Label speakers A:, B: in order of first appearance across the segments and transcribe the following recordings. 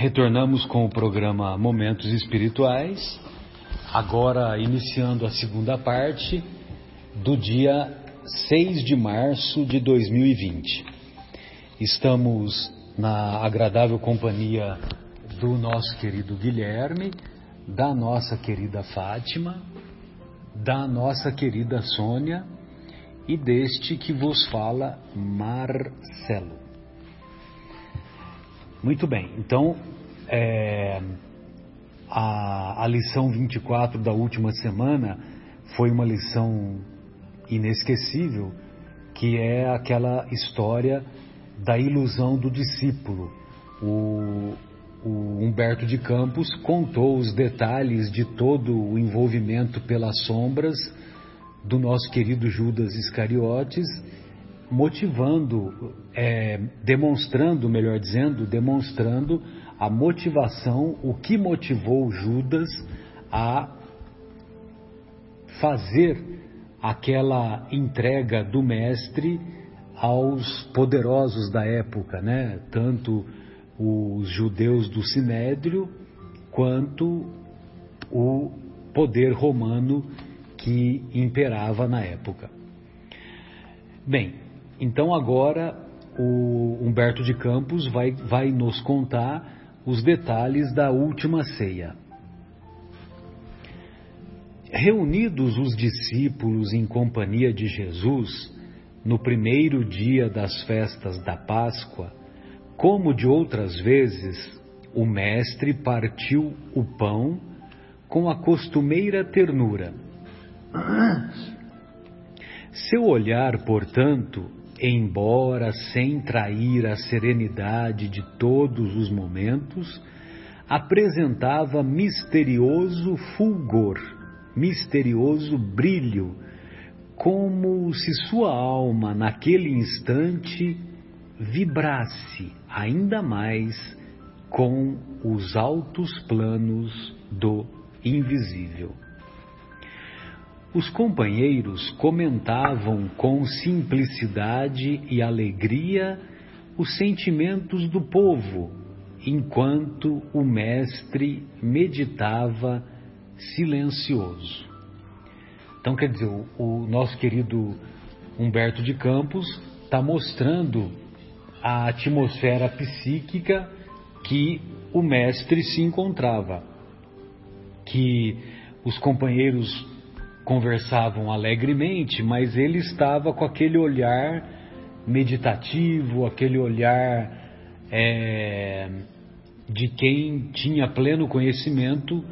A: retornamos com o programa Momentos Espirituais, agora iniciando a segunda parte do dia 6 de março de 2020. Estamos na agradável companhia do nosso querido Guilherme, da nossa querida Fátima, da nossa querida Sônia e deste que vos fala, Marcelo. Muito bem, então é, a, a lição 24 da última semana foi uma lição inesquecível, que é aquela história da ilusão do discípulo. O, o Humberto de Campos contou os detalhes de todo o envolvimento pelas sombras do nosso querido Judas Iscariotes motivando, é, demonstrando, melhor dizendo, demonstrando a motivação, o que motivou Judas a fazer aquela entrega do mestre aos poderosos da época, né? Tanto os judeus do Sinédrio quanto o poder romano que imperava na época. Bem, então agora o Humberto de Campos vai, vai nos contar os detalhes da última ceia. Reunidos os discípulos em companhia de Jesus, no primeiro dia das festas da Páscoa, como de outras vezes, o Mestre partiu o pão com a costumeira ternura. Seu olhar, portanto, embora sem trair a serenidade de todos os momentos, apresentava misterioso fulgor, misterioso brilho, como se sua alma naquele instante vibrasse ainda mais com os altos planos do invisível. Os companheiros comentavam com simplicidade e alegria os sentimentos do povo, enquanto o mestre meditava silencioso. Então, quer dizer, o, nosso querido Humberto de Campos está mostrando a atmosfera psíquica que o mestre se encontrava, que os companheiros conversavam alegremente, mas ele estava com aquele olhar meditativo, aquele olhar é, de quem tinha pleno conhecimento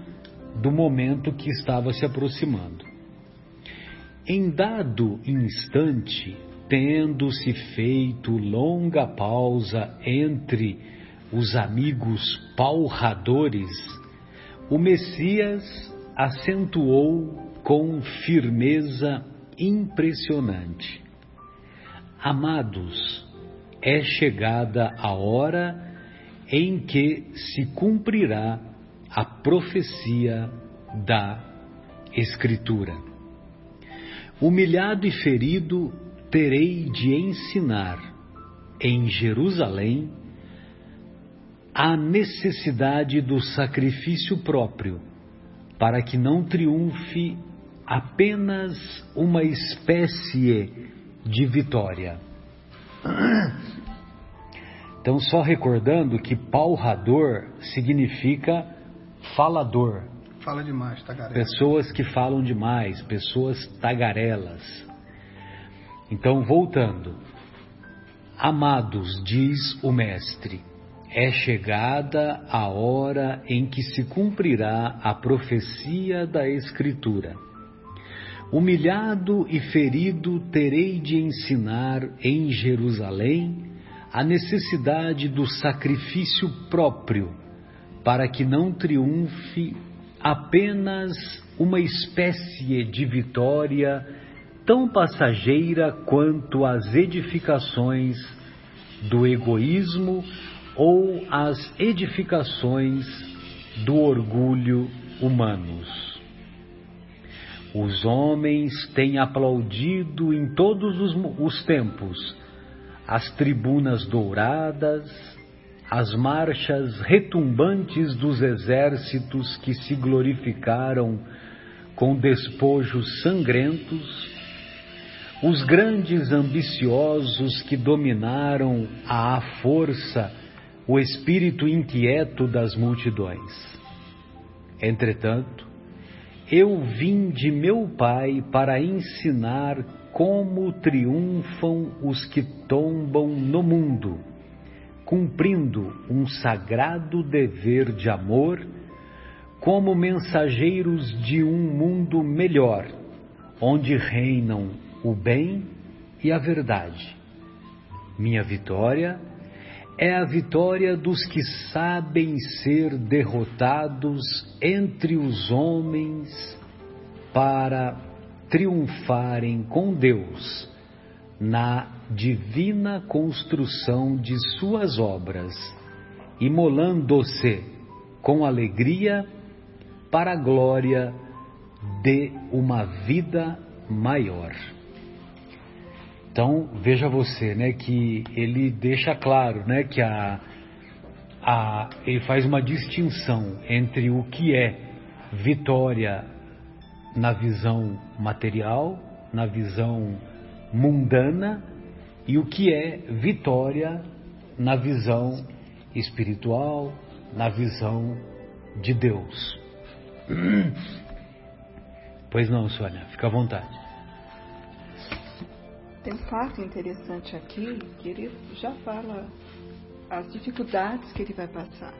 A: do momento que estava se aproximando. Em dado instante, tendo-se feito longa pausa entre os amigos palradores, o Messias acentuou com firmeza impressionante. Amados, é chegada a hora em que se cumprirá a profecia da Escritura. Humilhado e ferido, terei de ensinar em Jerusalém a necessidade do sacrifício próprio, para que não triunfe apenas uma espécie de vitória. Então, só recordando que palrador significa falador.
B: Fala demais, tagarela.
A: Pessoas que falam demais, pessoas tagarelas. Então, voltando. Amados, diz o Mestre, é chegada a hora em que se cumprirá a profecia da Escritura Humilhado e ferido, terei de ensinar em Jerusalém a necessidade do sacrifício próprio, para que não triunfe apenas uma espécie de vitória tão passageira quanto as edificações do egoísmo ou as edificações do orgulho humanos. Os homens têm aplaudido em todos os, os tempos as tribunas douradas, as marchas retumbantes dos exércitos que se glorificaram com despojos sangrentos, os grandes ambiciosos que dominaram à força o espírito inquieto das multidões. Entretanto, eu vim de meu Pai para ensinar como triunfam os que tombam no mundo cumprindo um sagrado dever de amor, como mensageiros de um mundo melhor, onde reinam o bem e a verdade. Minha vitória é a vitória dos que sabem ser derrotados entre os homens para triunfarem com Deus na divina construção de suas obras, imolando-se com alegria para a glória de uma vida maior. Então veja você, né, que ele deixa claro, né, que a, a ele faz uma distinção entre o que é vitória na visão material, na visão mundana e o que é vitória na visão espiritual, na visão de Deus. Pois não, Sônia, fica à vontade.
B: Tem um fato interessante aqui que ele já fala as dificuldades que ele vai passar.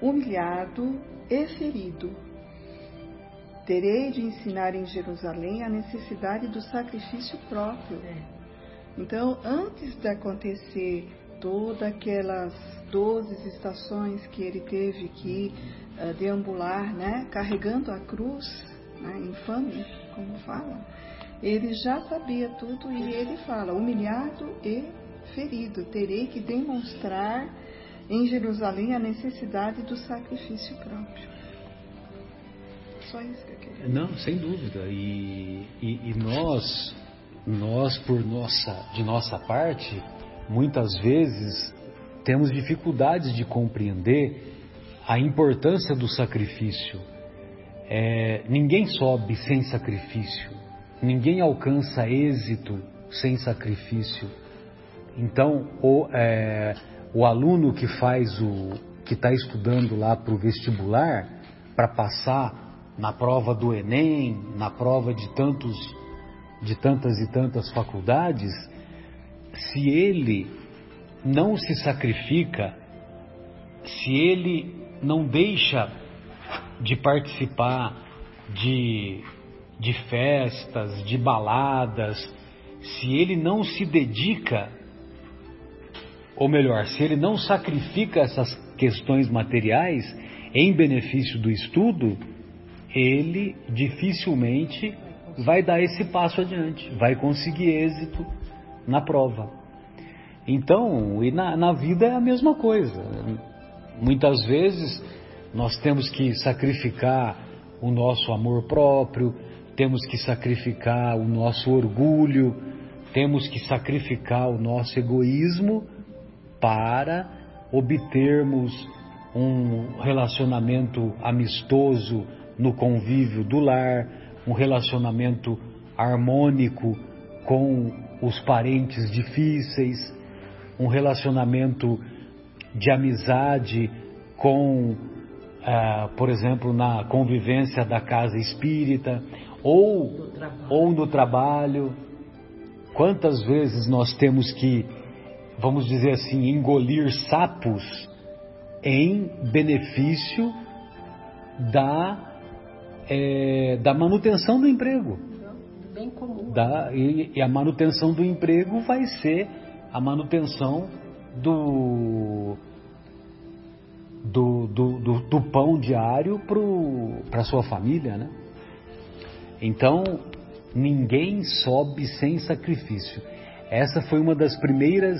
B: Humilhado e ferido. Terei de ensinar em Jerusalém a necessidade do sacrifício próprio. É então, antes de acontecer todas aquelas 12 estações que ele teve que uh, deambular, né, carregando a cruz, né, infame, como fala, ele já sabia tudo e ele fala: humilhado e ferido, terei que demonstrar em Jerusalém a necessidade do sacrifício próprio.
A: Só isso que eu queria. Não, sem dúvida. E, e, e nós nós, por nossa, de nossa parte, muitas vezes temos dificuldades de compreender a importância do sacrifício. É, ninguém sobe sem sacrifício, ninguém alcança êxito sem sacrifício. Então, o, é, o aluno que faz o que está estudando lá para o vestibular, para passar na prova do Enem, na prova de tantos de tantas e tantas faculdades, se ele não se sacrifica, se ele não deixa de participar de, de festas, de baladas, se ele não se dedica, ou melhor, se ele não sacrifica essas questões materiais em benefício do estudo, ele dificilmente vai dar esse passo adiante, vai conseguir êxito na prova. Então, e na, na vida é a mesma coisa. Muitas vezes nós temos que sacrificar o nosso amor próprio, temos que sacrificar o nosso orgulho, temos que sacrificar o nosso egoísmo para obtermos um relacionamento amistoso no convívio do lar, um relacionamento harmônico com os parentes difíceis, um relacionamento de amizade com, ah, por exemplo, na convivência da casa espírita ou, ou no trabalho. Quantas vezes nós temos que, vamos dizer assim, engolir sapos em benefício da é, da manutenção do emprego.
B: Bem comum.
A: Da, e, e, a manutenção do emprego vai ser a manutenção do, do, do, do, do pão diário para a sua família, né? Então, ninguém sobe sem sacrifício. Essa foi uma das primeiras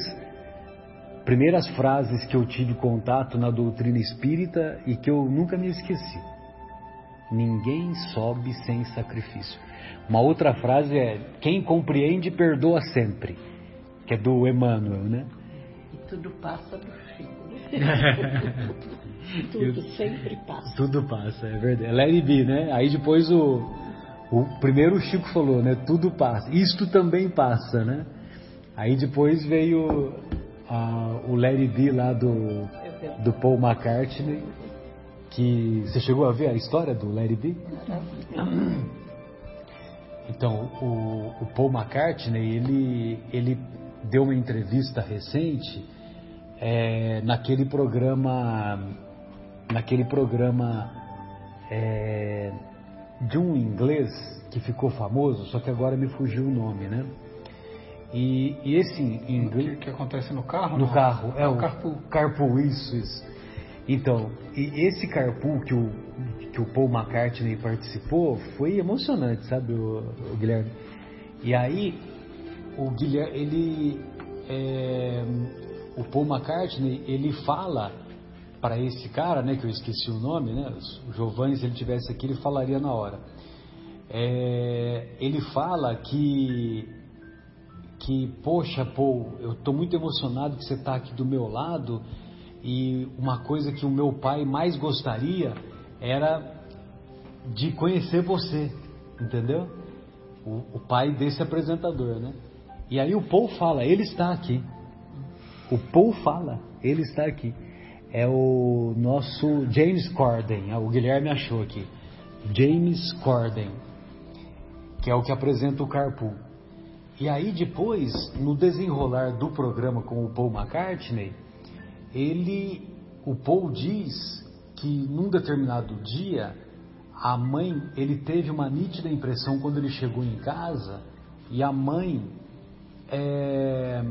A: primeiras frases que eu tive contato na doutrina espírita e que eu nunca me esqueci. Ninguém sobe sem sacrifício. Uma outra frase é: quem compreende perdoa sempre, que é do Emmanuel, né?
B: E tudo passa do fim.
C: tudo Eu, sempre passa.
A: Tudo passa, é verdade. É Let it be, né? Aí depois o, o primeiro o Chico falou, né? Tudo passa. Isto também passa, né? Aí depois veio o It Be lá do, do Paul McCartney, que você chegou a ver a história do It Be? Então, o, o Paul McCartney, ele, ele deu uma entrevista recente é, naquele programa, naquele programa é, de um inglês que ficou famoso, só que agora me fugiu o nome, né? E, e esse inglês...
D: Que, que, acontece no carro?
A: No
D: não?
A: carro, é,
D: é
A: o
D: carpool.
A: Carpool, isso, isso. Então, e esse carpool que o, que o Paul McCartney participou foi emocionante, sabe, o, o Guilherme? E aí, o Guilherme, ele, é, o Paul McCartney, ele fala para esse cara, né, que eu esqueci o nome, né, o Giovanni, se ele tivesse aqui, ele falaria na hora. É, ele fala que, que, poxa, Paul, eu estou muito emocionado que você está aqui do meu lado e uma coisa que o meu pai mais gostaria era de conhecer você, entendeu? O, o pai desse apresentador, né? E aí o Paul fala, ele está aqui. O Paul fala, ele está aqui. É o nosso James Corden, ah, o Guilherme achou aqui. James Corden, que é o que apresenta o Carpool. E aí depois, no desenrolar do programa com o Paul McCartney, ele, o Paul diz que num determinado dia a mãe, ele teve uma nítida impressão quando ele chegou em casa e a mãe, é,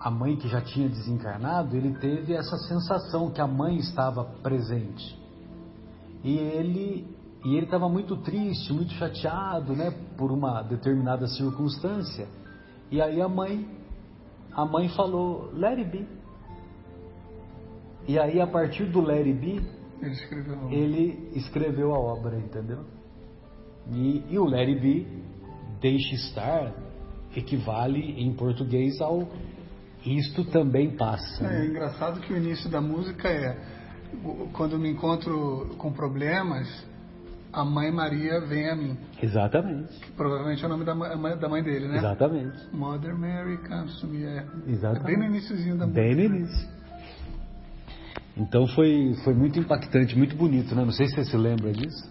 A: a mãe que já tinha desencarnado, ele teve essa sensação que a mãe estava presente e ele e ele estava muito triste, muito chateado, né, por uma determinada circunstância. E aí a mãe, a mãe falou, let it be. E aí, a partir do Larry B,
D: ele escreveu,
A: ele escreveu a obra, entendeu? E, e o Larry B, deixe estar, equivale em português ao isto também passa.
D: É, é engraçado que o início da música é quando me encontro com problemas, a mãe Maria vem a mim.
A: Exatamente.
D: Que provavelmente é o nome da mãe, da mãe dele, né?
A: Exatamente.
D: Mother Mary comes to me. É,
A: Exatamente.
D: É bem no iníciozinho da
A: música. Bem no início. Então foi, foi muito impactante, muito bonito, né? Não sei se você se lembra disso.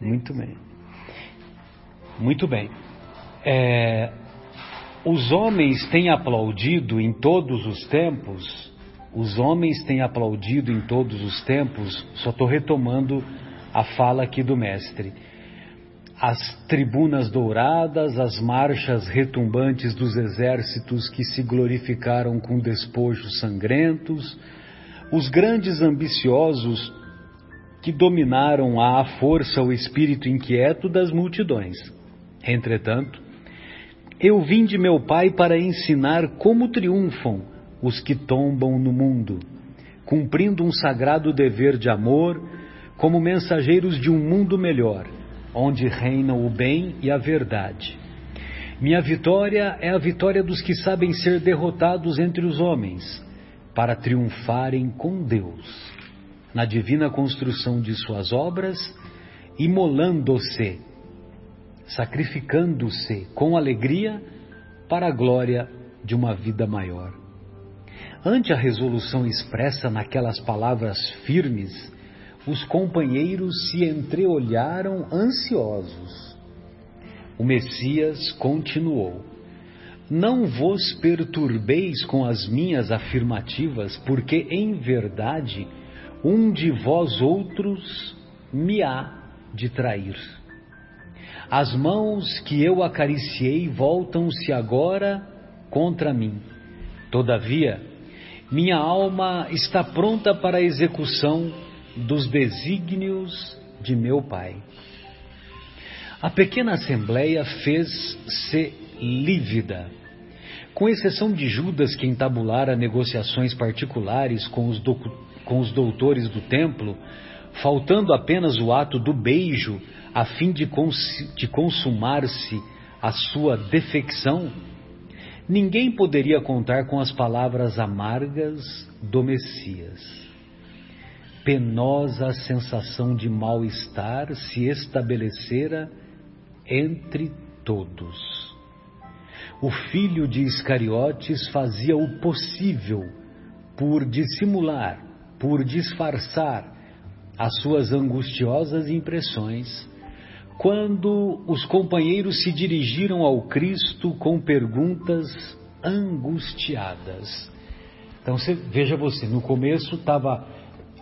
A: Muito bem. Muito bem. É, os homens têm aplaudido em todos os tempos, os homens têm aplaudido em todos os tempos, só estou retomando a fala aqui do mestre. As tribunas douradas, as marchas retumbantes dos exércitos que se glorificaram com despojos sangrentos, os grandes ambiciosos que dominaram à força o espírito inquieto das multidões. Entretanto, eu vim de meu Pai para ensinar como triunfam os que tombam no mundo, cumprindo um sagrado dever de amor, como mensageiros de um mundo melhor, onde reinam o bem e a verdade. Minha vitória é a vitória dos que sabem ser derrotados entre os homens para triunfarem com Deus na divina construção de suas obras, imolando-se, sacrificando-se com alegria para a glória de uma vida maior. Ante a resolução expressa naquelas palavras firmes, os companheiros se entreolharam ansiosos. O Messias continuou: não vos perturbeis com as minhas afirmativas, porque em verdade um de vós outros me há de trair. As mãos que eu acariciei voltam-se agora contra mim. Todavia, minha alma está pronta para a execução dos desígnios de meu Pai. A pequena assembleia fez-se lívida com exceção de Judas, que entabulara negociações particulares com os, com os doutores do templo, faltando apenas o ato do beijo a fim de, cons, de consumar-se a sua defecção, ninguém poderia contar com as palavras amargas do Messias. Penosa sensação de mal-estar se estabelecera entre todos. O filho de Iscariotes fazia o possível por dissimular, por disfarçar as suas angustiosas impressões quando os companheiros se dirigiram ao Cristo com perguntas angustiadas. Então você, veja você, no começo estava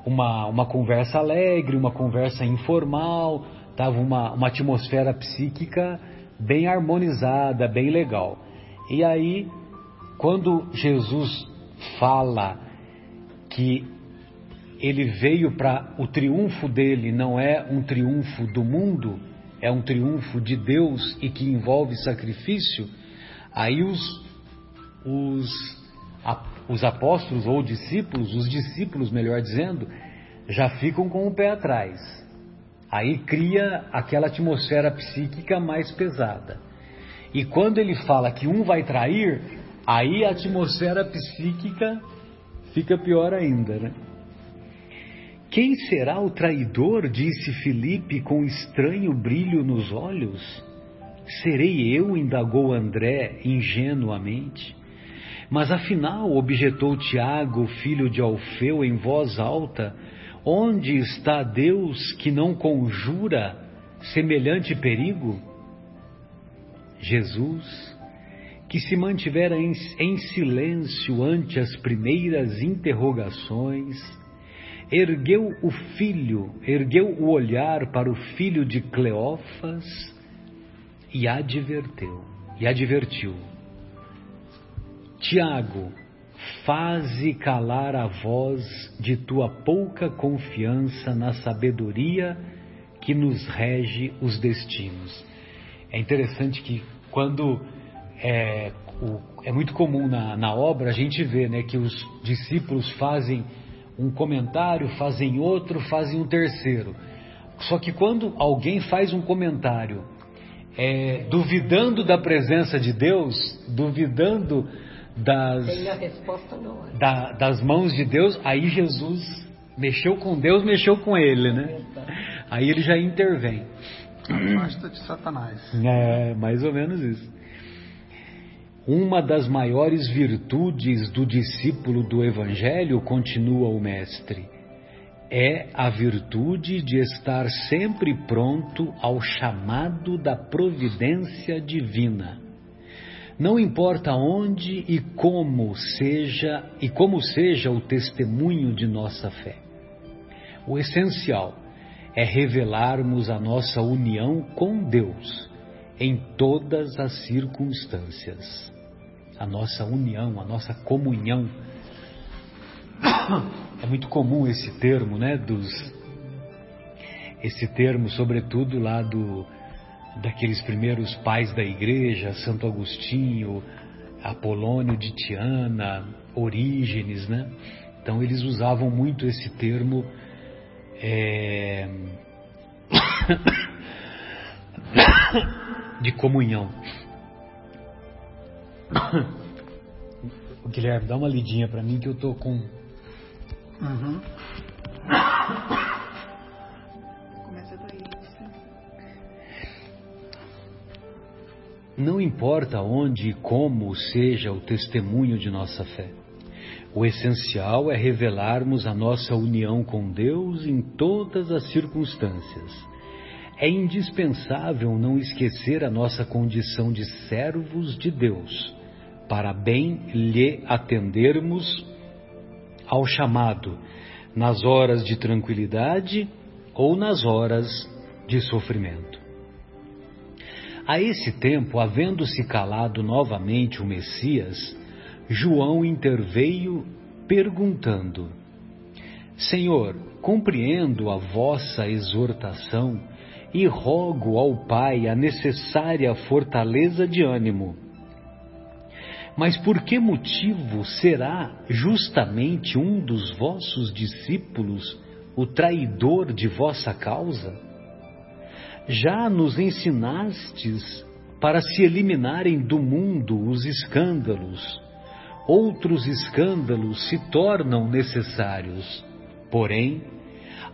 A: uma, uma conversa alegre, uma conversa informal, estava uma, uma atmosfera psíquica bem harmonizada, bem legal. E aí, quando Jesus fala que ele veio para o triunfo dele não é um triunfo do mundo, é um triunfo de Deus e que envolve sacrifício, aí os, os, os apóstolos ou discípulos, os discípulos, melhor dizendo, já ficam com o pé atrás. Aí cria aquela atmosfera psíquica mais pesada. E quando ele fala que um vai trair, aí a atmosfera psíquica fica pior ainda, né? Quem será o traidor? disse Filipe com estranho brilho nos olhos. Serei eu, indagou André ingenuamente. Mas afinal, objetou Tiago, filho de Alfeu, em voz alta, onde está Deus que não conjura semelhante perigo? Jesus, que se mantivera em, em silêncio ante as primeiras interrogações, ergueu o filho, ergueu o olhar para o filho de Cleófas e adverteu, e advertiu: Tiago, faze calar a voz de tua pouca confiança na sabedoria que nos rege os destinos. É interessante que quando é, o, é muito comum na, na obra a gente vê né, que os discípulos fazem um comentário, fazem outro, fazem um terceiro. Só que quando alguém faz um comentário é, duvidando da presença de Deus, duvidando das, da, das mãos de Deus, aí Jesus mexeu com Deus, mexeu com ele, né? Aí ele já intervém.
D: Basta de Satanás.
A: É, mais ou menos isso. Uma das maiores virtudes do discípulo do Evangelho, continua o Mestre, é a virtude de estar sempre pronto ao chamado da providência divina. Não importa onde e como seja e como seja o testemunho de nossa fé. O essencial é revelarmos a nossa união com Deus em todas as circunstâncias. A nossa união, a nossa comunhão. É muito comum esse termo, né? Dos, esse termo, sobretudo lá do, daqueles primeiros pais da igreja, Santo Agostinho, Apolônio de Tiana, Orígenes, né? Então eles usavam muito esse termo. É... de comunhão. Guilherme, dá uma lidinha para mim que eu tô com. Uhum. Não importa onde e como seja o testemunho de nossa fé. O essencial é revelarmos a nossa união com Deus em todas as circunstâncias é indispensável não esquecer a nossa condição de servos de Deus, para bem lhe atendermos ao chamado, nas horas de tranquilidade ou nas horas de sofrimento. A esse tempo, havendo-se calado novamente o Messias, João interveio perguntando: Senhor, compreendo a vossa exortação e rogo ao Pai a necessária fortaleza de ânimo. Mas por que motivo será justamente um dos vossos discípulos o traidor de vossa causa? Já nos ensinastes para se eliminarem do mundo os escândalos. Outros escândalos se tornam necessários, porém,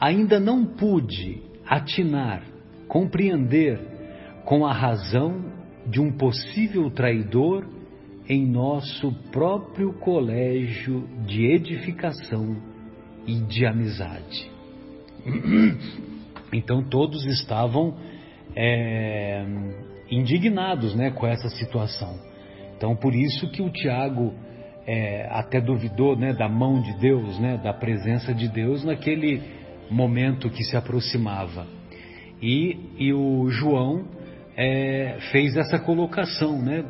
A: ainda não pude atinar, compreender com a razão de um possível traidor em nosso próprio colégio de edificação e de amizade. Então todos estavam é, indignados né, com essa situação. Então por isso que o Tiago é, até duvidou né, da mão de Deus, né, da presença de Deus naquele momento que se aproximava. E, e o João é, fez essa colocação, né?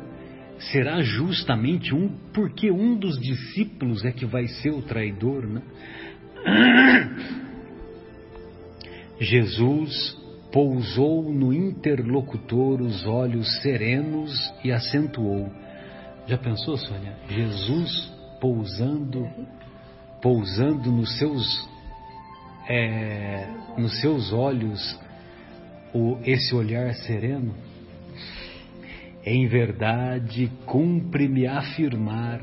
A: Será justamente um, porque um dos discípulos é que vai ser o traidor, né? Jesus pousou no interlocutor os olhos serenos e acentuou. Já pensou, Sônia? Jesus pousando, pousando nos seus, é, nos seus olhos o, esse olhar sereno? Em verdade, cumpre-me afirmar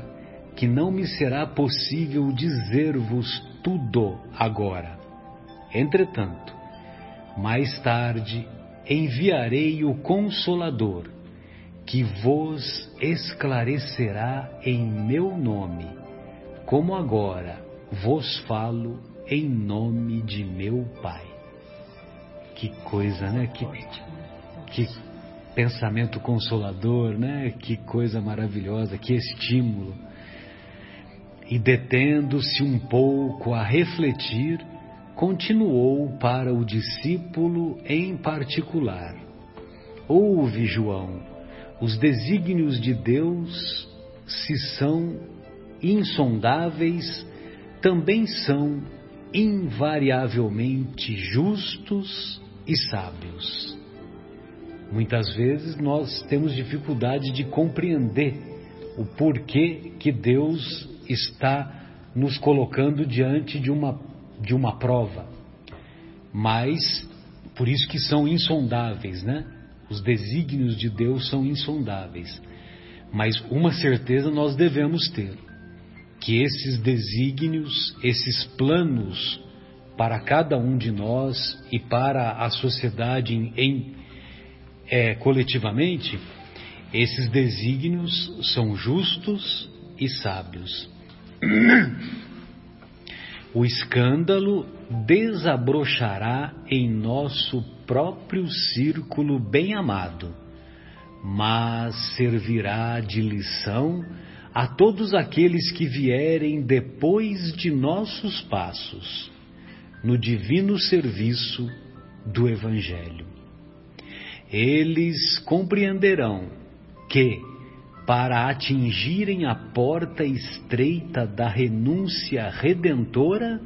A: que não me será possível dizer-vos tudo agora. Entretanto, mais tarde enviarei o Consolador, que vos esclarecerá em meu nome, como agora vos falo em nome de meu Pai. Que coisa, né? Que, que pensamento consolador, né? Que coisa maravilhosa, que estímulo. E detendo-se um pouco a refletir, continuou para o discípulo em particular. Ouve, João, os desígnios de Deus, se são insondáveis, também são invariavelmente justos e sábios. Muitas vezes nós temos dificuldade de compreender o porquê que Deus está nos colocando diante de uma de uma prova, mas por isso que são insondáveis, né? Os desígnios de Deus são insondáveis. Mas uma certeza nós devemos ter: que esses desígnios, esses planos para cada um de nós e para a sociedade em, é, coletivamente, esses desígnios são justos e sábios. o escândalo desabrochará em nosso próprio círculo bem amado, mas servirá de lição a todos aqueles que vierem depois de nossos passos no divino serviço do Evangelho. Eles compreenderão que, para atingirem a porta estreita da renúncia redentora,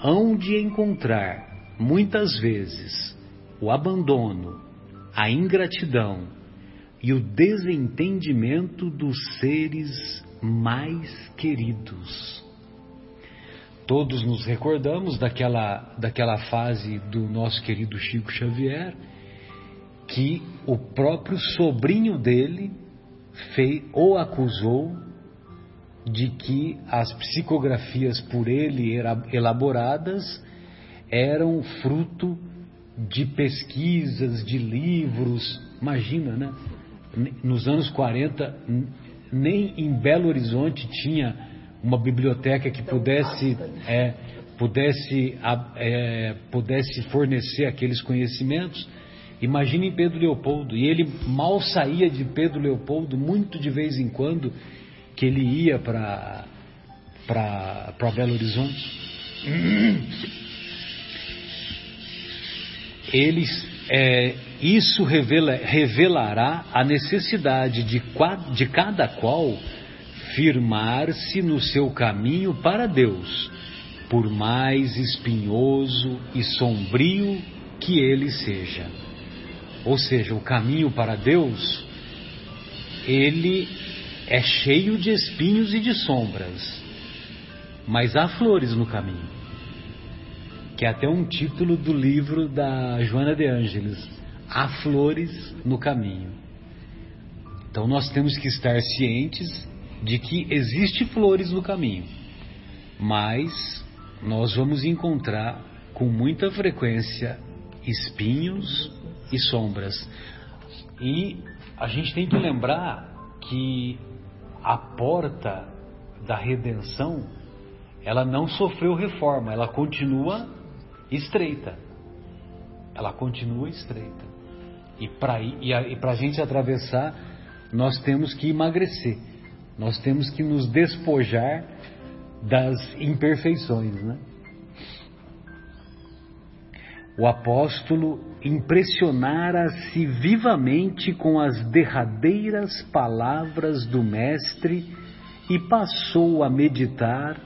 A: hão de encontrar, muitas vezes, o abandono, a ingratidão e o desentendimento dos seres mais queridos. Todos nos recordamos daquela, daquela fase do nosso querido Chico Xavier, que o próprio sobrinho dele fei, o acusou de que as psicografias por ele elaboradas eram fruto de pesquisas, de livros. Imagina, né? Nos anos 40, nem em Belo Horizonte tinha uma biblioteca que pudesse, é, pudesse, é, pudesse fornecer aqueles conhecimentos. Imagine em Pedro Leopoldo, e ele mal saía de Pedro Leopoldo, muito de vez em quando, que ele ia para Belo Horizonte. Eles, é, isso revela, revelará a necessidade de, de cada qual firmar-se no seu caminho para Deus, por mais espinhoso e sombrio que ele seja. Ou seja, o caminho para Deus, ele é cheio de espinhos e de sombras, mas há flores no caminho. Que é até um título do livro da Joana de Ângeles, Há flores no caminho. Então nós temos que estar cientes de que existe flores no caminho, mas nós vamos encontrar com muita frequência espinhos e sombras. E a gente tem que lembrar que a porta da redenção ela não sofreu reforma, ela continua estreita. Ela continua estreita. E para a gente atravessar, nós temos que emagrecer. Nós temos que nos despojar das imperfeições, né? O apóstolo impressionara-se vivamente com as derradeiras palavras do Mestre e passou a meditar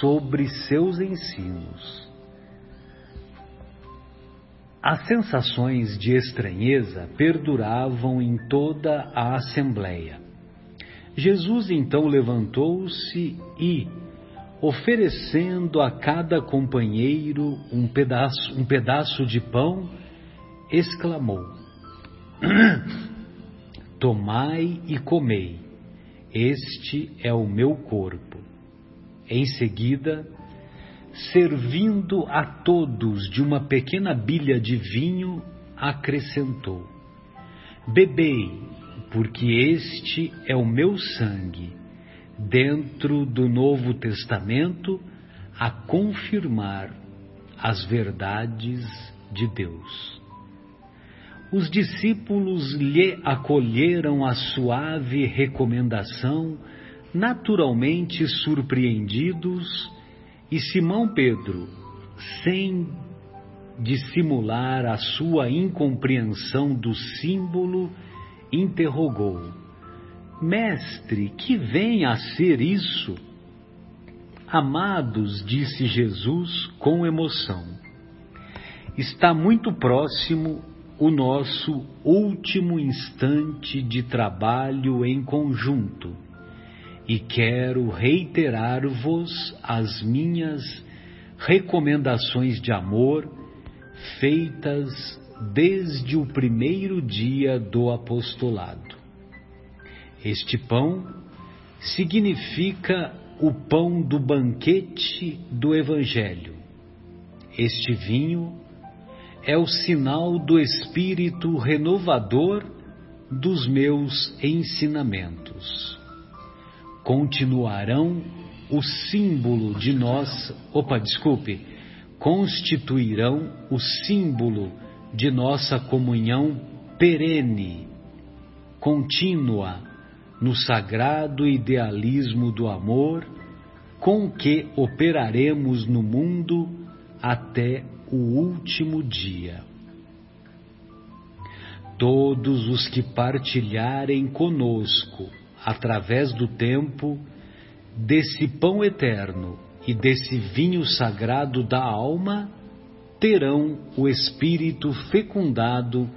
A: sobre seus ensinos. As sensações de estranheza perduravam em toda a assembleia. Jesus então levantou-se e, oferecendo a cada companheiro um pedaço, um pedaço de pão, exclamou: Tomai e comei, este é o meu corpo. Em seguida, servindo a todos de uma pequena bilha de vinho, acrescentou: Bebei, porque este é o meu sangue dentro do Novo Testamento a confirmar as verdades de Deus. Os discípulos lhe acolheram a suave recomendação, naturalmente surpreendidos, e Simão Pedro, sem dissimular a sua incompreensão do símbolo, interrogou: Mestre, que vem a ser isso? Amados, disse Jesus com emoção, está muito próximo o nosso último instante de trabalho em conjunto e quero reiterar-vos as minhas recomendações de amor feitas desde o primeiro dia do apostolado. Este pão significa o pão do banquete do Evangelho. Este vinho é o sinal do espírito renovador dos meus ensinamentos. Continuarão o símbolo de nós, opa, desculpe, constituirão o símbolo de nossa comunhão perene, contínua no sagrado idealismo do amor com que operaremos no mundo até o último dia. Todos os que partilharem conosco, através do tempo, desse pão eterno e desse vinho sagrado da alma, terão o espírito fecundado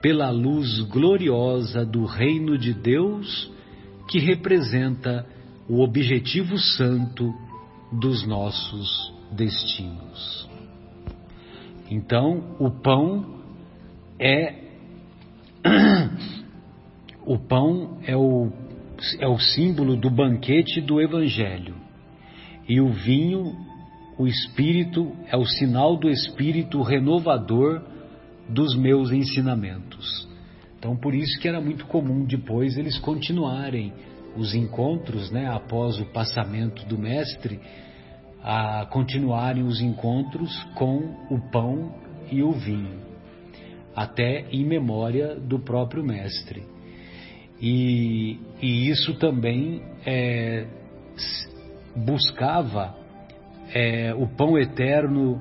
A: pela luz gloriosa do Reino de Deus, que representa o objetivo santo dos nossos destinos. Então, o pão é o pão é o, é o símbolo do banquete do Evangelho. E o vinho, o Espírito, é o sinal do Espírito renovador dos meus ensinamentos. Então, por isso que era muito comum depois eles continuarem os encontros, né, após o passamento do mestre, a continuarem os encontros com o pão e o vinho, até em memória do próprio mestre. E, e isso também é, buscava é, o pão eterno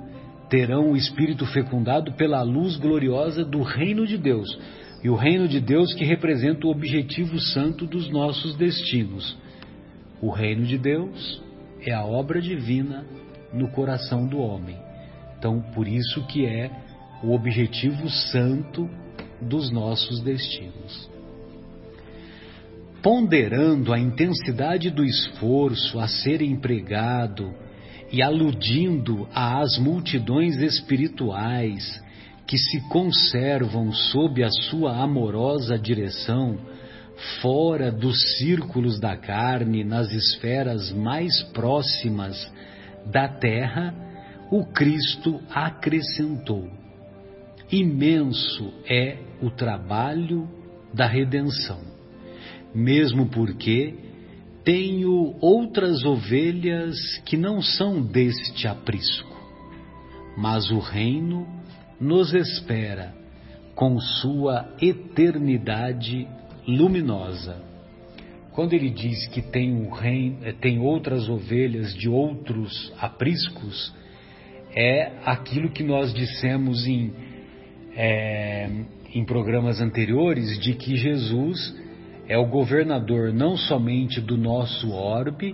A: terão o espírito fecundado pela luz gloriosa do reino de Deus. E o reino de Deus que representa o objetivo santo dos nossos destinos. O reino de Deus é a obra divina no coração do homem. Então, por isso que é o objetivo santo dos nossos destinos. Ponderando a intensidade do esforço a ser empregado e aludindo às multidões espirituais que se conservam sob a sua amorosa direção, fora dos círculos da carne, nas esferas mais próximas da terra, o Cristo acrescentou: imenso é o trabalho da redenção, mesmo porque tenho outras ovelhas que não são deste aprisco, mas o reino nos espera com sua eternidade luminosa. Quando ele diz que tem, um reino, eh, tem outras ovelhas de outros apriscos, é aquilo que nós dissemos em, é, em programas anteriores de que Jesus é o governador não somente do nosso orbe,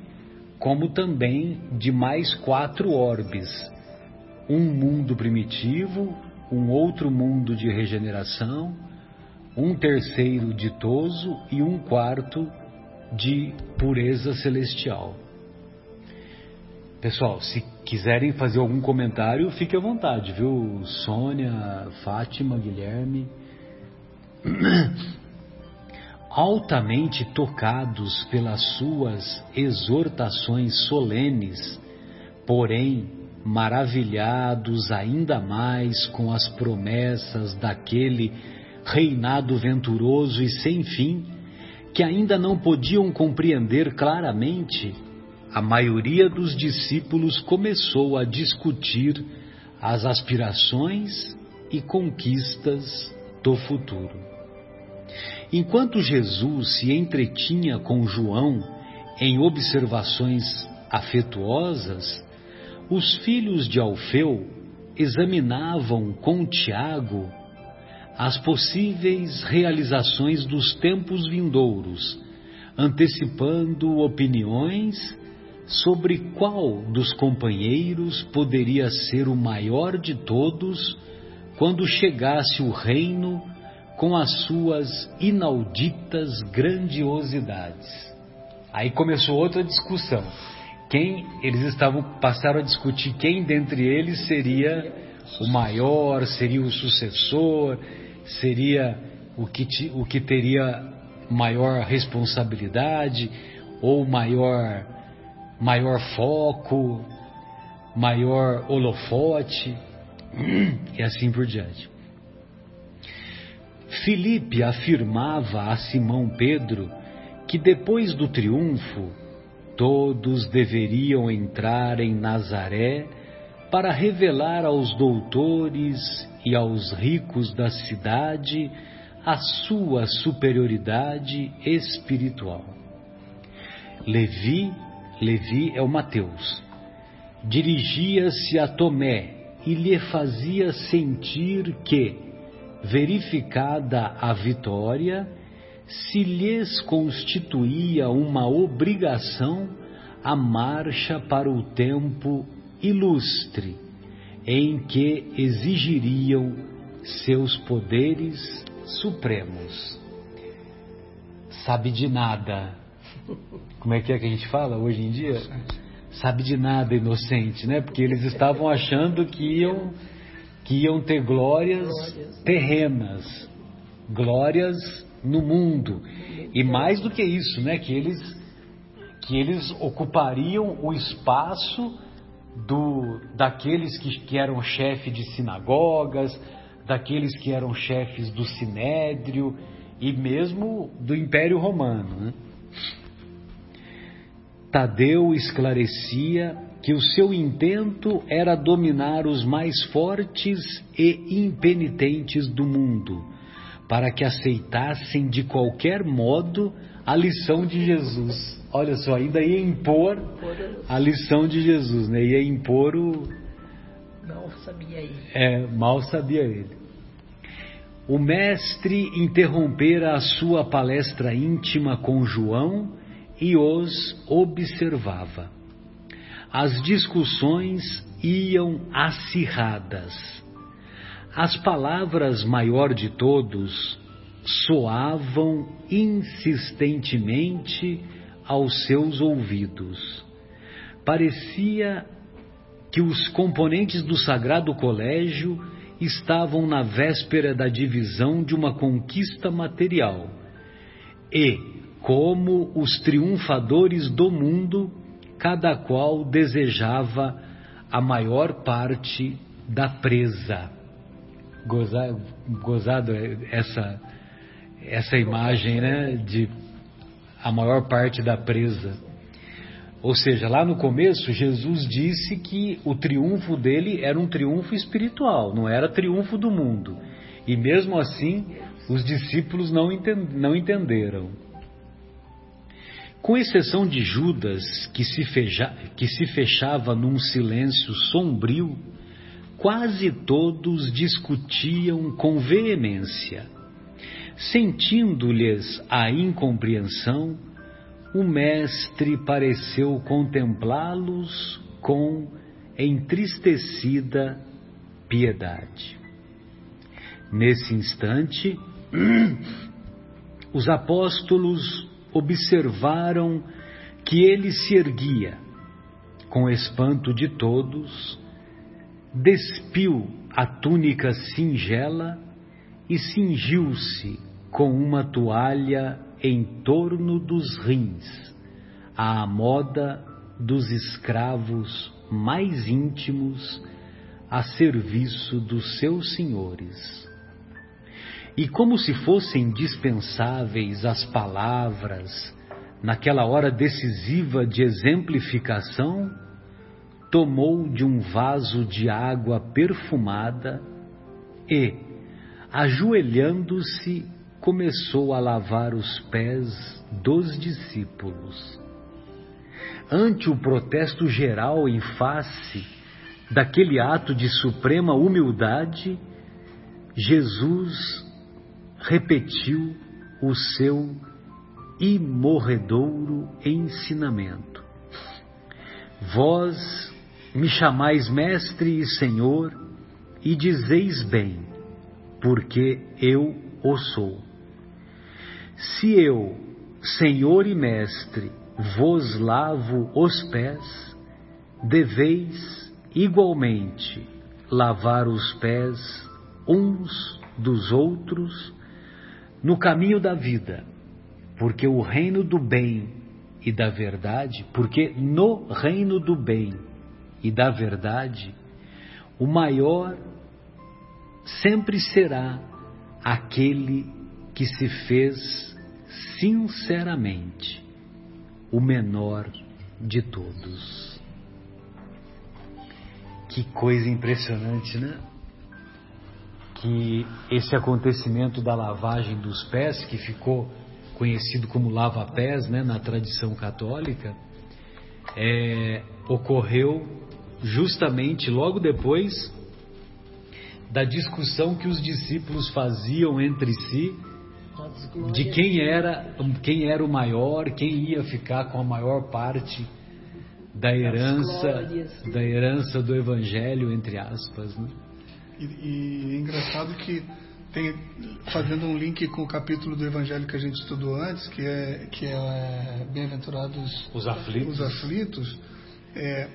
A: como também de mais quatro orbes: um mundo primitivo, um outro mundo de regeneração, um terceiro ditoso e um quarto de pureza celestial. Pessoal, se quiserem fazer algum comentário, fique à vontade, viu? Sônia, Fátima, Guilherme. Altamente tocados pelas suas exortações solenes, porém maravilhados ainda mais com as promessas daquele reinado venturoso e sem fim, que ainda não podiam compreender claramente, a maioria dos discípulos começou a discutir as aspirações e conquistas do futuro. Enquanto Jesus se entretinha com João em observações afetuosas, os filhos de Alfeu examinavam com Tiago as possíveis realizações dos tempos vindouros, antecipando opiniões sobre qual dos companheiros poderia ser o maior de todos quando chegasse o reino com as suas inauditas grandiosidades. Aí começou outra discussão. Quem eles estavam passaram a discutir quem dentre eles seria o maior, seria o sucessor, seria o que, o que teria maior responsabilidade ou maior, maior foco, maior holofote e assim por diante. Filipe afirmava a Simão Pedro que depois do triunfo todos deveriam entrar em Nazaré para revelar aos doutores e aos ricos da cidade a sua superioridade espiritual. Levi, Levi é o Mateus, dirigia-se a Tomé e lhe fazia sentir que, verificada a vitória, se lhes constituía uma obrigação a marcha para o tempo ilustre em que exigiriam seus poderes supremos. Sabe de nada. Como é que é que a gente fala hoje em dia? Sabe de nada, inocente, né? Porque eles estavam achando que iam, que iam ter glórias terrenas, glórias no mundo. E mais do que isso, né? Que eles, que eles ocupariam o espaço do, daqueles que, que eram chefe de sinagogas, daqueles que eram chefes do sinédrio e mesmo do Império Romano. Né? Tadeu esclarecia que o seu intento era dominar os mais fortes e impenitentes do mundo, para que aceitassem de qualquer modo a lição de Jesus. Olha só, ainda ia impor a lição de Jesus, né? Ia impor o.
C: Mal sabia ele.
A: É, mal sabia ele. O mestre interrompera a sua palestra íntima com João e os observava. As discussões iam acirradas. As palavras maior de todos soavam insistentemente aos seus ouvidos. Parecia que os componentes do Sagrado Colégio estavam na véspera da divisão de uma conquista material E, como os triunfadores do mundo, cada qual desejava a maior parte da presa. Gozado, gozado essa, essa imagem, né? De a maior parte da presa. Ou seja, lá no começo, Jesus disse que o triunfo dele era um triunfo espiritual, não era triunfo do mundo. E mesmo assim, os discípulos não, entenderam. Com exceção de Judas, que se, fecha, que se fechava num silêncio sombrio, quase todos discutiam com veemência. Sentindo-lhes a incompreensão, o Mestre pareceu contemplá-los com entristecida piedade. Nesse instante, os apóstolos observaram que ele se erguia, com espanto de todos, despiu a túnica singela e cingiu-se com uma toalha em torno dos rins, à moda dos escravos mais íntimos a serviço dos seus senhores. E como se fossem dispensáveis as palavras naquela hora decisiva de exemplificação, tomou de um vaso de água perfumada e, ajoelhando-se, começou a lavar os pés dos discípulos. Ante o protesto geral em face daquele ato de suprema humildade, Jesus repetiu o seu imorredouro ensinamento. Vós me chamais Mestre e Senhor, e dizeis bem, porque eu o sou. Se eu, Senhor e Mestre, vos lavo os pés, deveis igualmente lavar os pés uns dos outros no caminho da vida, porque o reino do bem e da verdade, porque no reino do bem e da verdade, o maior sempre será aquele que se fez sinceramente o menor de todos. Que coisa impressionante, né? Que esse acontecimento da lavagem dos pés, que ficou conhecido como lava-pés né, na tradição católica, é, ocorreu justamente logo depois da discussão que os discípulos faziam entre si de quem era, quem era o maior, quem ia ficar com a maior parte da herança, da herança do evangelho, entre aspas. Né?
D: E, e é engraçado que tem, fazendo um link com o capítulo do evangelho que a gente estudou antes, que é, que é Bem-aventurados
A: os aflitos,
D: os aflitos é,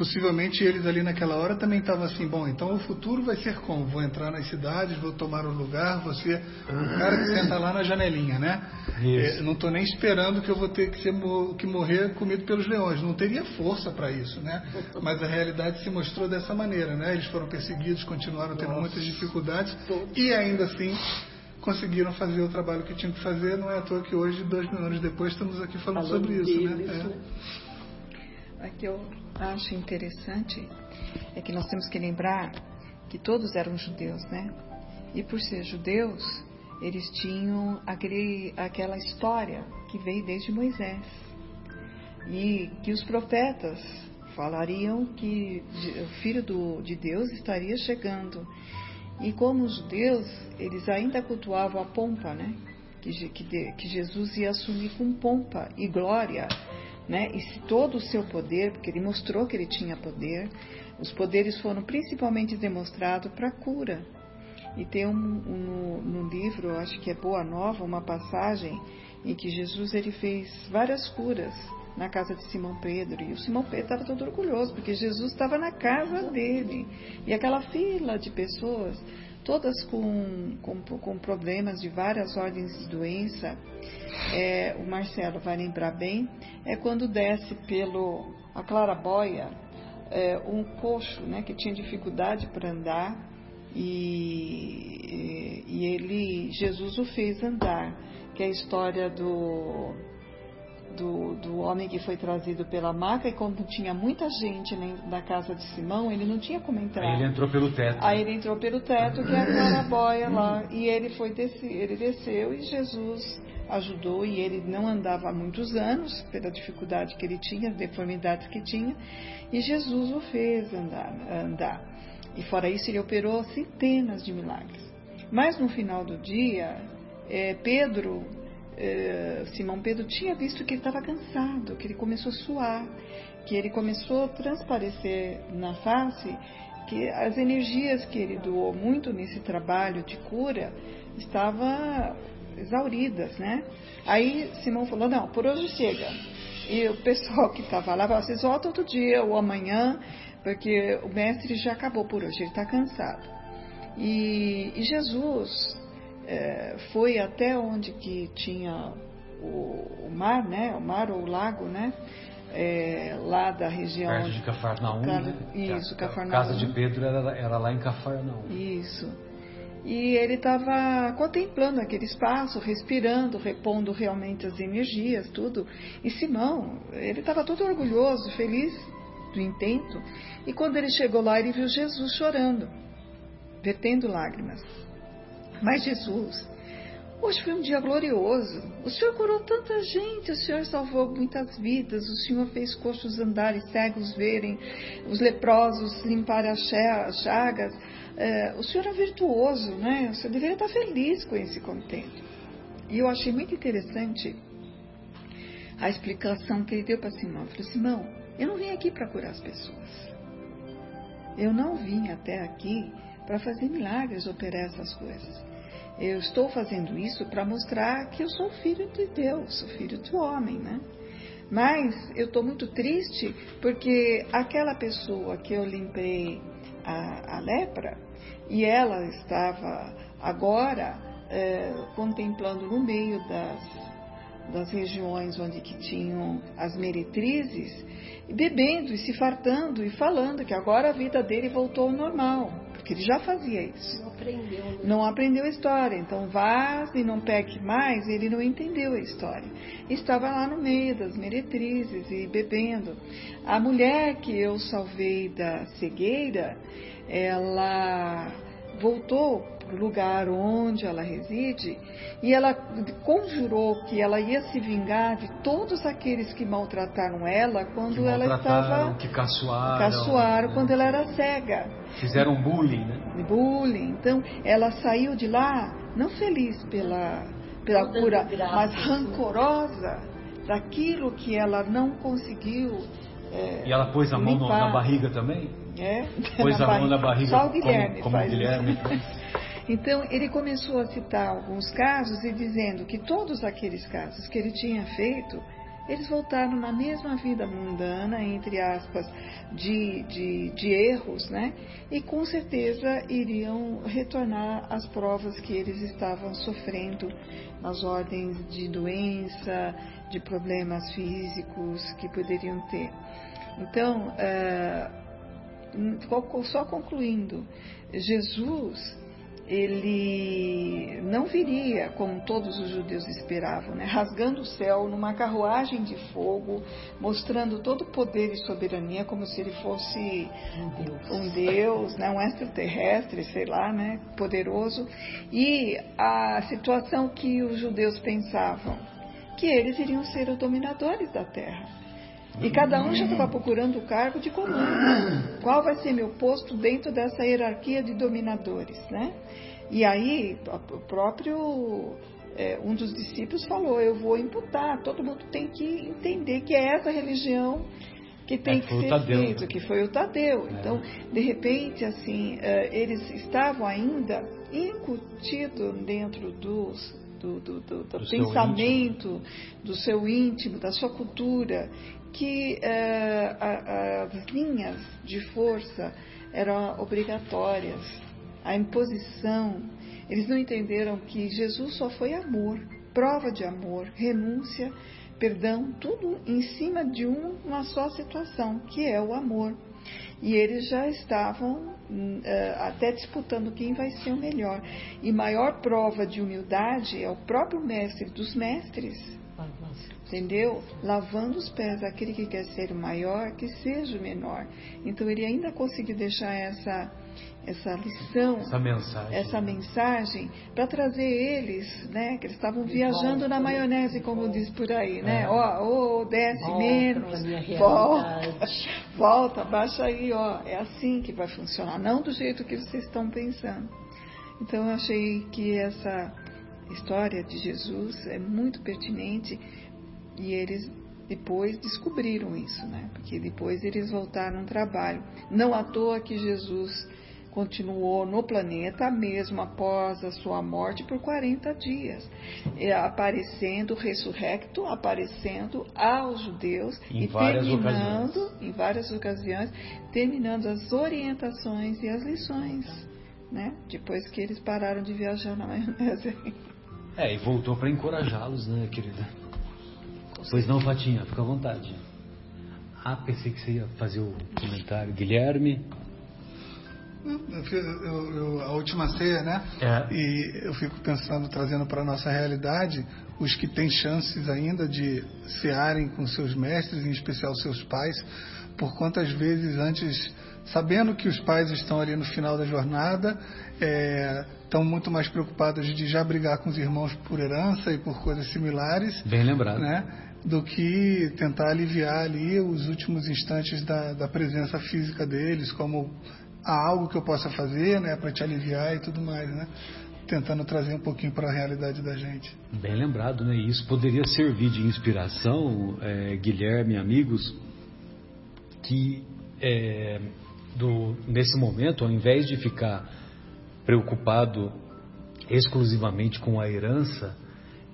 D: possivelmente eles ali naquela hora também estavam assim, bom, então o futuro vai ser como? Vou entrar nas cidades, vou tomar o um lugar, vou ser o cara que senta lá na janelinha, né? É, não estou nem esperando que eu vou ter que, ser, que morrer comido pelos leões. Não teria força para isso, né? Mas a realidade se mostrou dessa maneira, né? Eles foram perseguidos, continuaram tendo Nossa. muitas dificuldades e ainda assim conseguiram fazer o trabalho que tinham que fazer. Não é à toa que hoje, dois mil anos depois, estamos aqui falando, falando sobre isso, né? É.
B: né? Aqui eu acho interessante é que nós temos que lembrar que todos eram judeus, né? E por ser judeus, eles tinham aquele, aquela história que veio desde Moisés. E que os profetas falariam que o Filho do, de Deus estaria chegando. E como os judeus, eles ainda cultuavam a pompa, né? Que, que, que Jesus ia assumir com pompa e glória né? E todo o seu poder, porque ele mostrou que ele tinha poder, os poderes foram principalmente demonstrados para cura. E tem um, um, no, livro, acho que é Boa Nova, uma passagem em que Jesus ele fez várias curas na casa de Simão Pedro. E o Simão Pedro estava todo orgulhoso, porque Jesus estava na casa dele. E aquela fila de pessoas todas com, com, com problemas de várias ordens de doença, é, o Marcelo vai lembrar bem, é quando desce pelo a clarabóia é, um coxo né, que tinha dificuldade para andar e, e, ele, Jesus o fez andar, que é a história do, do, do homem que foi trazido pela maca e como tinha muita gente na casa de Simão, ele não tinha como entrar.
A: Aí ele entrou pelo teto.
B: Aí ele entrou pelo teto, que é a clarabóia lá, e ele foi descer, ele desceu e Jesus ajudou e ele não andava há muitos anos pela dificuldade que ele tinha, as deformidades que tinha, e Jesus o fez andar, andar. E fora isso ele operou centenas de milagres. Mas no final do dia, é, Pedro, é, Simão Pedro tinha visto que ele estava cansado, que ele começou a suar, que ele começou a transparecer na face que as energias que ele doou muito nesse trabalho de cura estavam exauridas, né? Aí Simão falou, não, por hoje chega. E o pessoal que estava lá falou, vocês voltam outro dia ou amanhã, porque o mestre já acabou por hoje, ele está cansado. E, e Jesus é, foi até onde que tinha o, o, mar, né? O mar ou o lago, né? É, lá da região.
A: Perto de Cafarnaum.
B: Né? Isso, Cafarnaum.
A: A casa de Pedro era, era lá em Cafarnaum.
B: Isso. E ele estava contemplando aquele espaço, respirando, repondo realmente as energias, tudo. E Simão, ele estava todo orgulhoso, feliz do intento. E quando ele chegou lá, ele viu Jesus chorando, vertendo lágrimas. Mas Jesus, hoje foi um dia glorioso. O Senhor curou tanta gente, o Senhor salvou muitas vidas, o Senhor fez coxos andarem, cegos verem, os leprosos limparem as chagas é, o senhor é virtuoso, né? O senhor deveria estar feliz com esse contento. E eu achei muito interessante a explicação que ele deu para Simão. Ele falou: Simão, eu não vim aqui para curar as pessoas. Eu não vim até aqui para fazer milagres, operar essas coisas. Eu estou fazendo isso para mostrar que eu sou filho de Deus, sou filho do homem, né? Mas eu estou muito triste porque aquela pessoa que eu limpei a, a lepra, e ela estava agora é, contemplando no meio das, das regiões onde que tinham as meretrizes, bebendo e se fartando e falando que agora a vida dele voltou ao normal, porque ele já fazia isso.
C: Não aprendeu. Né?
B: Não aprendeu a história, então vaze e não peque mais, ele não entendeu a história. Estava lá no meio das meretrizes e bebendo. A mulher que eu salvei da cegueira, ela voltou para o lugar onde ela reside e ela conjurou que ela ia se vingar de todos aqueles que maltrataram ela quando
A: que
B: ela estava
A: que caçoaram,
B: caçoaram né? quando ela era cega.
A: Fizeram bullying né?
B: Bullying. Então ela saiu de lá não feliz pela pela cura mas rancorosa daquilo que ela não conseguiu é,
A: e ela pôs a mão
B: limpar.
A: na barriga também
B: é,
A: Pôs a mão na barriga
B: Só o Guilherme
A: como, como Guilherme.
B: Então, ele começou a citar alguns casos e dizendo que todos aqueles casos que ele tinha feito, eles voltaram na mesma vida mundana, entre aspas, de, de, de erros, né? E com certeza iriam retornar às provas que eles estavam sofrendo nas ordens de doença, de problemas físicos que poderiam ter. Então, uh, só concluindo, Jesus ele não viria como todos os judeus esperavam, né? rasgando o céu numa carruagem de fogo, mostrando todo o poder e soberania como se ele fosse um Deus, um, Deus, né? um extraterrestre, sei lá, né? poderoso. E a situação que os judeus pensavam, que eles iriam ser os dominadores da terra. E cada um já estava procurando o cargo de comando. Qual vai ser meu posto dentro dessa hierarquia de dominadores, né? E aí, o próprio é, um dos discípulos falou: Eu vou imputar. Todo mundo tem que entender que é essa religião que tem é, que ser Tadeu, feito, né? que foi o Tadeu. É. Então, de repente, assim, é, eles estavam ainda incutidos dentro dos do, do, do, do pensamento, do seu íntimo, da sua cultura, que uh, as linhas de força eram obrigatórias. a imposição. Eles não entenderam que Jesus só foi amor, prova de amor, renúncia, perdão, tudo em cima de uma só situação, que é o amor. E eles já estavam uh, até disputando quem vai ser o melhor. E maior prova de humildade é o próprio mestre dos mestres. Entendeu? Lavando os pés aquele que quer ser o maior, que seja o menor. Então ele ainda conseguiu deixar essa essa lição,
A: essa mensagem,
B: essa mensagem para trazer eles, né? Que eles estavam viajando na maionese, como diz por aí, né? É. Ó, oh, desce volta menos, volta, volta, baixa aí, ó. É assim que vai funcionar, não do jeito que vocês estão pensando. Então eu achei que essa história de Jesus é muito pertinente e eles depois descobriram isso, né? Porque depois eles voltaram ao trabalho. Não à toa que Jesus continuou no planeta mesmo após a sua morte por 40 dias, aparecendo ressurrecto, aparecendo aos judeus
A: em
B: e terminando ocasiões. em várias ocasiões, terminando as orientações e as lições, né? Depois que eles pararam de viajar na maionese.
A: É, e voltou para encorajá-los, né, querida? Pois não, Fatinha, fica à vontade. Ah, pensei que você ia fazer o comentário. Guilherme.
D: Eu, eu, eu, a última ceia, né?
A: É.
D: E eu fico pensando, trazendo para a nossa realidade, os que têm chances ainda de cearem com seus mestres, em especial seus pais, por quantas vezes antes, sabendo que os pais estão ali no final da jornada, é, estão muito mais preocupados de já brigar com os irmãos por herança e por coisas similares.
A: Bem lembrado.
D: Né? Do que tentar aliviar ali os últimos instantes da, da presença física deles, como há algo que eu possa fazer, né, para te aliviar e tudo mais, né? Tentando trazer um pouquinho para a realidade da gente.
A: Bem lembrado, né? Isso poderia servir de inspiração, é, Guilherme, amigos, que é, do, nesse momento, ao invés de ficar preocupado exclusivamente com a herança,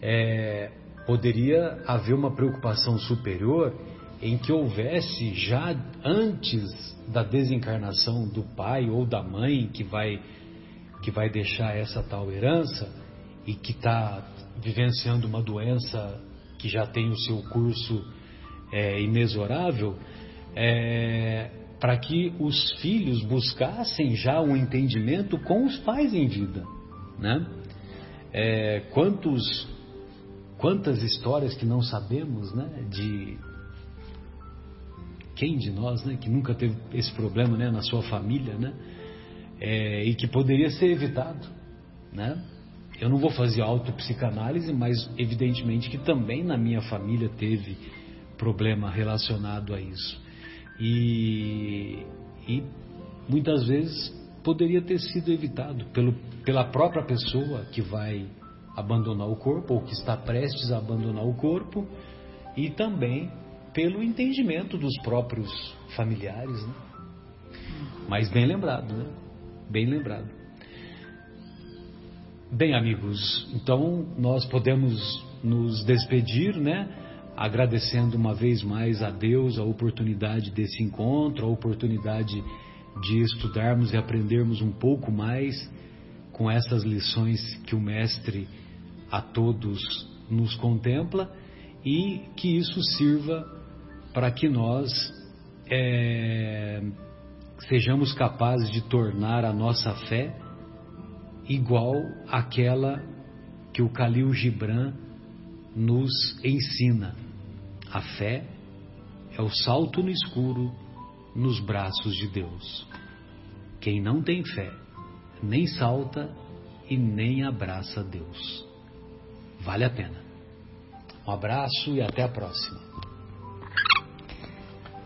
A: é, poderia haver uma preocupação superior em que houvesse já antes da desencarnação do pai ou da mãe que vai que vai deixar essa tal herança e que está vivenciando uma doença que já tem o seu curso é, inexorável, é, para que os filhos buscassem já um entendimento com os pais em vida, né? É, quantos quantas histórias que não sabemos, né? De quem de nós, né, que nunca teve esse problema, né, na sua família, né, é, e que poderia ser evitado, né? Eu não vou fazer autopsicanálise, mas evidentemente que também na minha família teve problema relacionado a isso. E, e muitas vezes poderia ter sido evitado pelo, pela própria pessoa que vai abandonar o corpo ou que está prestes a abandonar o corpo e também pelo entendimento dos próprios familiares, né? Mas bem lembrado, né? Bem lembrado. Bem, amigos, então nós podemos nos despedir, né? Agradecendo uma vez mais a Deus a oportunidade desse encontro, a oportunidade de estudarmos e aprendermos um pouco mais com essas lições que o Mestre a todos nos contempla e que isso sirva para que nós é, sejamos capazes de tornar a nossa fé igual àquela que o Khalil Gibran nos ensina. A fé é o salto no escuro nos braços de Deus. Quem não tem fé nem salta e nem abraça Deus. Vale a pena. Um abraço e até a próxima.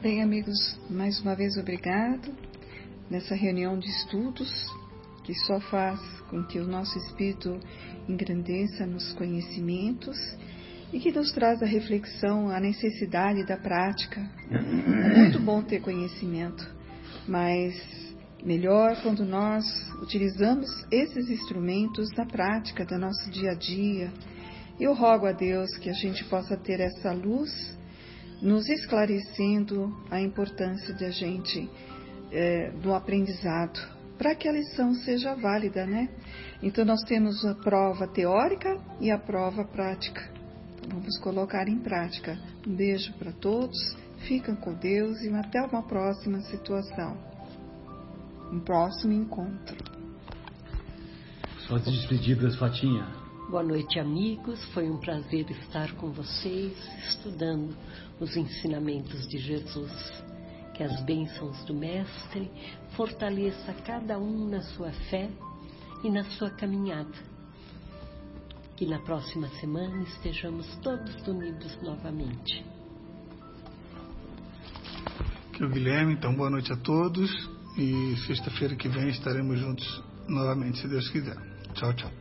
B: Bem, amigos, mais uma vez obrigado nessa reunião de estudos que só faz com que o nosso espírito engrandeça nos conhecimentos e que nos traz a reflexão, a necessidade da prática. É muito bom ter conhecimento, mas melhor quando nós utilizamos esses instrumentos na prática do nosso dia a dia. Eu rogo a Deus que a gente possa ter essa luz nos esclarecendo a importância de a gente, é, do aprendizado, para que a lição seja válida, né? Então nós temos a prova teórica e a prova prática. Vamos colocar em prática. Um beijo para todos, ficam com Deus e até uma próxima situação. Um próximo encontro.
A: Suas despedidas, Fatinha.
C: Boa noite, amigos. Foi um prazer estar com vocês, estudando os ensinamentos de Jesus. Que as bênçãos do Mestre fortaleça cada um na sua fé e na sua caminhada. Que na próxima semana estejamos todos unidos novamente.
D: Que o Guilherme, então boa noite a todos e sexta-feira que vem estaremos juntos novamente, se Deus quiser. Tchau, tchau.